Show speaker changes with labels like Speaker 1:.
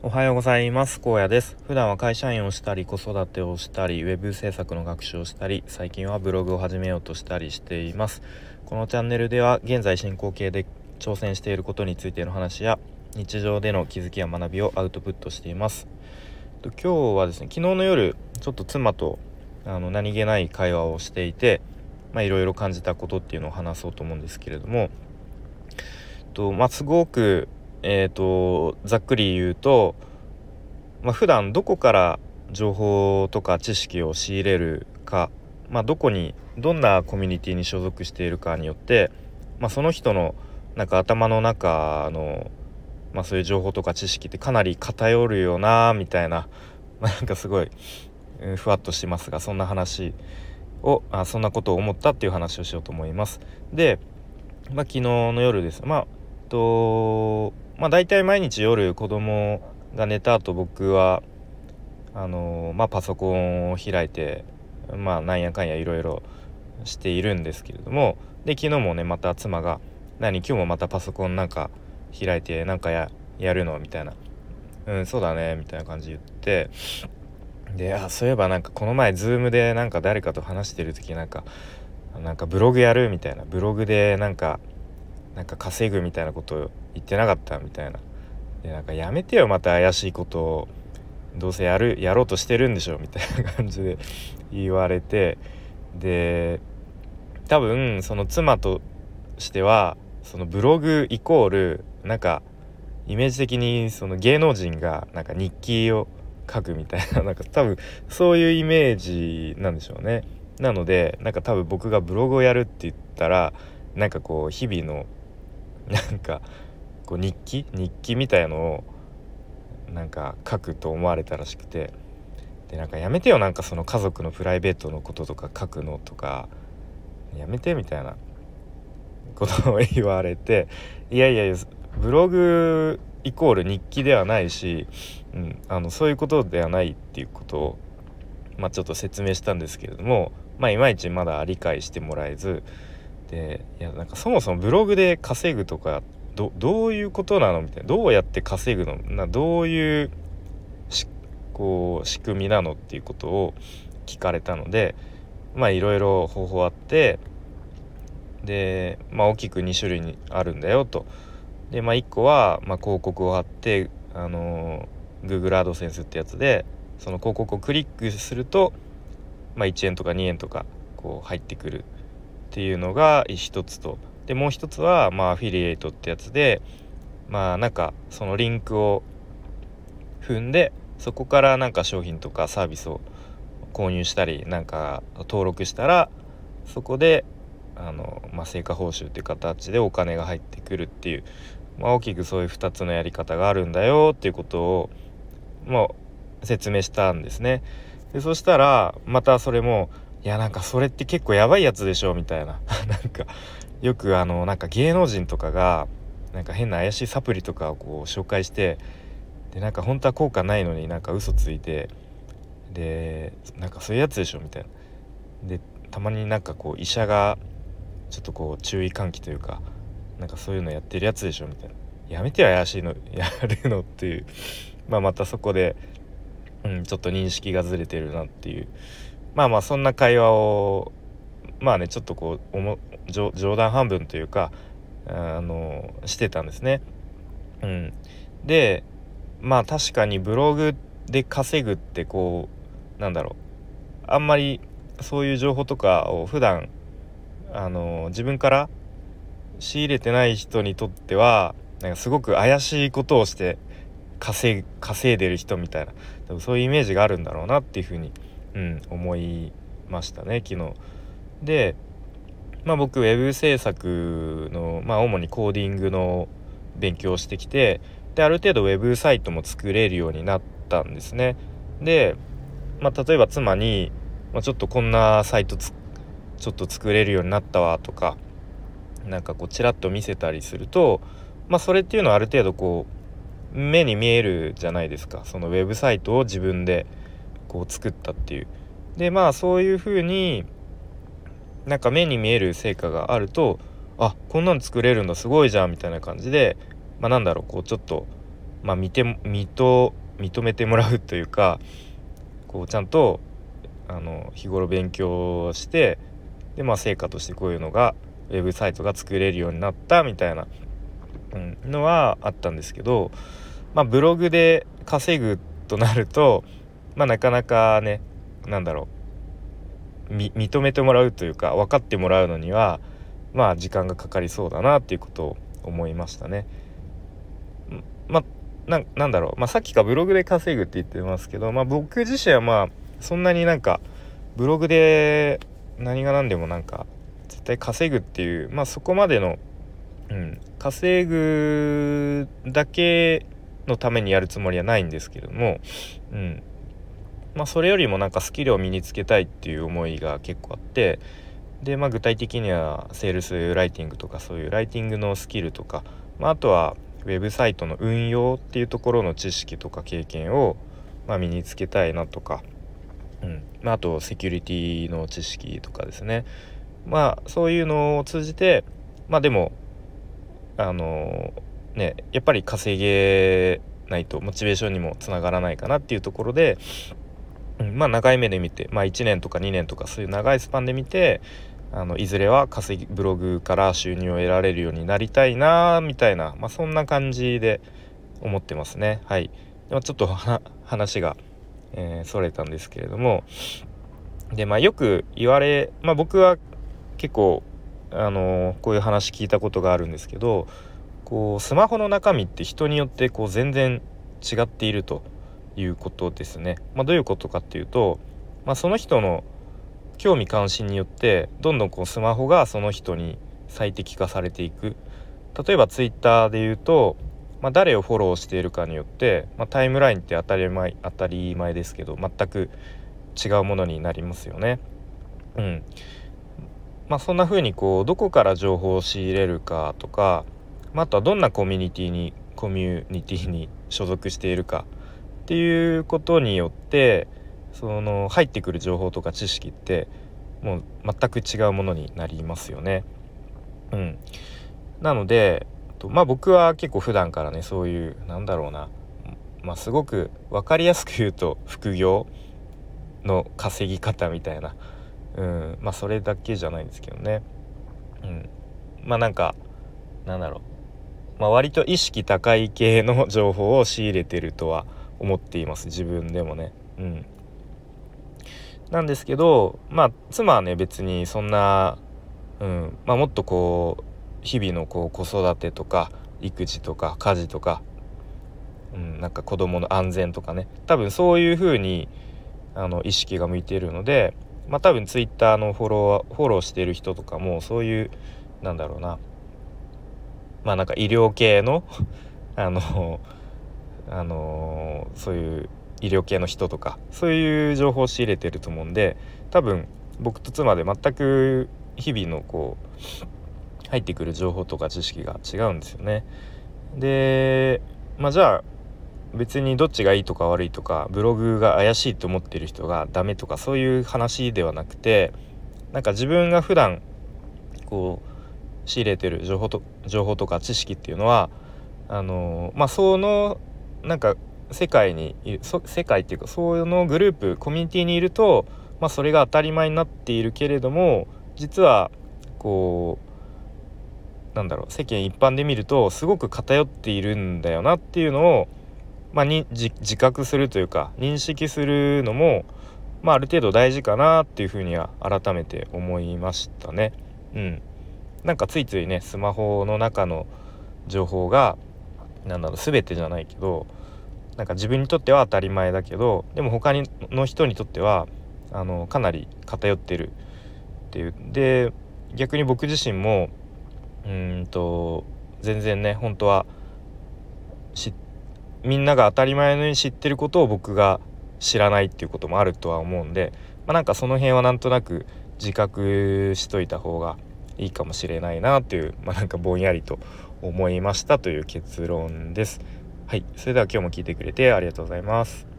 Speaker 1: おはようございます。高野です。普段は会社員をしたり子育てをしたりウェブ制作の学習をしたり最近はブログを始めようとしたりしています。このチャンネルでは現在進行形で挑戦していることについての話や日常での気づきや学びをアウトプットしています。今日はですね昨日の夜ちょっと妻とあの何気ない会話をしていてまあいろいろ感じたことっていうのを話そうと思うんですけれどもとまあすごくえーと、ざっくり言うと、まあ、普段どこから情報とか知識を仕入れるか、まあ、どこにどんなコミュニティに所属しているかによって、まあ、その人のなんか頭の中の、まあ、そういう情報とか知識ってかなり偏るよなみたいな、まあ、なんかすごい、えー、ふわっとしてますがそんな話をあそんなことを思ったっていう話をしようと思います。で、まあ、昨日の夜ですまあとまあ大体毎日夜子供が寝た後僕はあのまあパソコンを開いてまあなんやかんやいろいろしているんですけれどもで昨日もねまた妻が「何今日もまたパソコンなんか開いてなんかややるの?」みたいな「うんそうだね」みたいな感じ言ってであそういえばなんかこの前ズームでなんか誰かと話してる時なんかなんかブログやるみたいなブログでなんかなんか稼ぐみたいなこと言ってなかったみたいな。でなんかやめてよまた怪しいことを。どうせやるやろうとしてるんでしょみたいな感じで 言われて。で多分その妻としてはそのブログイコールなんかイメージ的にその芸能人がなんか日記を書くみたいな。なんか多分そういうイメージなんでしょうね。なのでなんか多分僕がブログをやるって言ったらなんかこう日々のなんかこう日記？日記みたいのをなんか書くと思われたらしくて。でなんかやめてよなんかその家族のプライベートのこととか書くのとか。やめてみたいな。ことを言われて。いやいやいやブログイコール日記ではないし、うん、あのそういうことではないっていうことを、まあ、ちょっと説明したんですけれども、まあ、いまいちまだ理解してもらえず。でいやなんかそもそもブログで稼ぐとかどどういうことなのみたいなどうやって稼ぐの？などういうこう仕組みなのっていうことを聞かれたのでまあいろいろ方法あってでまあ大きく2種類にあるんだよと。でまあ1個は、まあ、広告を貼ってあの Google AdSense ってやつでその広告をクリックすると、まあ、1円とか2円とかこう入ってくるっていうのが一つとでもう一つはまあアフィリエイトってやつでまあなんかそのリンクを踏んでそこからなんか商品とかサービスを購入したりなんか登録したらそこであの、まあ、成果報酬っていう形でお金が入ってくるっていう、まあ、大きくそういう2つのやり方があるんだよっていうことを、まあ、説明したんですね。でそしたらまたそれもいやなんかそれって結構やばいやつでしょみたいな なんかよくあのなんか芸能人とかがなんか変な怪しいサプリとかをこう紹介してでなんか本当は効果ないのになんか嘘ついてでなんかそういうやつでしょみたいな。でたまになんかこう医者がちょっとこう注意喚起というかなんかそういうのやってるやつでしょみたいな。やめてよ怪しいのやるのっていう。まあまたそこで、うん、ちょっと認識がずれてるなっていう。まあまあそんな会話をまあねちょっとこうおも冗談半分というかあのしてたんですね。うん、でまあ確かにブログで稼ぐってこうなんだろうあんまりそういう情報とかを普段あの自分から仕入れてない人にとってはなんかすごく怪しいことをして稼いでる人みたいなそういうイメージがあるんだろうなっていうふうにうん、思いましたね昨日。で、まあ、僕ウェブ制作の、まあ、主にコーディングの勉強をしてきてである程度ウェブサイトも作れるようになったんですね。で、まあ、例えば妻に、まあ、ちょっとこんなサイトちょっと作れるようになったわとかなんかこうちらっと見せたりすると、まあ、それっていうのはある程度こう目に見えるじゃないですかそのウェブサイトを自分でこう作ったっていうでまあそういう風になんか目に見える成果があるとあこんなん作れるんだすごいじゃんみたいな感じでまあなんだろうこうちょっとまあ、見て認認めてもらうというかこうちゃんとあの日頃勉強してでまあ成果としてこういうのがウェブサイトが作れるようになったみたいな、うん、のはあったんですけど、まあ、ブログで稼ぐとなると、まあ、なかなかね何だろう認めてもらうというか分かってもらうのにはまあ時間がかかりそうだなっていうことを思いましたね。まあなんだろう、まあ、さっきかブログで稼ぐって言ってますけど、まあ、僕自身はまあそんなになんかブログで何が何でもなんか絶対稼ぐっていうまあそこまでの、うん、稼ぐだけのためにやるつもりはないんですけども、うんまあ、それよりもなんかスキルを身につけたいっていう思いが結構あってで、まあ、具体的にはセールスライティングとかそういうライティングのスキルとか、まあ、あとはウェブサイトの運用っていうところの知識とか経験を、まあ、身につけたいなとか、うん。まあ、あとセキュリティの知識とかですね。まあそういうのを通じてまあでもあのねやっぱり稼げないとモチベーションにもつながらないかなっていうところで、うん、まあ長い目で見てまあ1年とか2年とかそういう長いスパンで見てあのいずれは稼ぎブログから収入を得られるようになりたいなみたいな、まあ、そんな感じで思ってますね。はい。でもちょっと話が、えー、それたんですけれども。でまあよく言われまあ僕は結構あのこういう話聞いたことがあるんですけどこうスマホの中身って人によってこう全然違っていると。いうことですね。まあ、どういうことかっていうと、まあ、その人の興味関心によってどんどんこうスマホがその人に最適化されていく例えば Twitter で言うと、まあ、誰をフォローしているかによって、まあ、タイムラインって当たり前当たり前ですけど全く違うものになりますよね。うんまあ、そんな風にこうどこから情報を仕入れるかとか、まあ、あとはどんなコミュニティにコミュニティに所属しているかっていうことによってその入ってくる情報とか知識ってもう全く違うものになりますよね。うん、なのでまあ僕は結構普段からねそういうなんだろうな、まあ、すごく分かりやすく言うと副業の稼ぎ方みたいなうん。まあそれだけじゃないんですけどね。うん。まあなんかなんだろう。まあ割と意識高い系の情報を仕入れてるとは思っています自分でもね。うん。なんですけどまあ妻はね別にそんなうん。まあもっとこう日々のこう子育てとか育児とか家事とか、うん、なんか子供の安全とかね。多分そういう風にあの意識が向いているのでまあ多分ツイッターのフォローフォローしてる人とかもそういうなんだろうな。まあなんか医療系の あのあのそういう医療系の人とかそういう情報を仕入れてると思うんで多分僕と妻で全く日々のこう入ってくる情報とか知識が違うんですよね。でまあじゃあ別にどっちがいいとか悪いとかブログが怪しいと思ってる人がダメとかそういう話ではなくてなんか自分が普段こう仕入れてる情報と情報とか知識っていうのはあのまあそのなんか世界に世界っていうかそういうのグループコミュニティにいると、まあ、それが当たり前になっているけれども実はこうなんだろう世間一般で見るとすごく偏っているんだよなっていうのをまあ、に自覚するというか認識するのも、まあ、ある程度大事かなっていうふうには改めて思いましたね。うん、なんかついついねスマホの中の情報が何だろう全てじゃないけどなんか自分にとっては当たり前だけどでも他にの人にとってはあのかなり偏ってるっていうで逆に僕自身もうんと全然ね本当はみんなが当たり前のように知ってることを僕が知らないっていうこともあるとは思うんで、まあ、なんかその辺はなんとなく自覚しといた方がいいかもしれないなという、まあ、なんかぼんやりと思いましたという結論です。はい、それでは今日も聞いてくれてありがとうございます。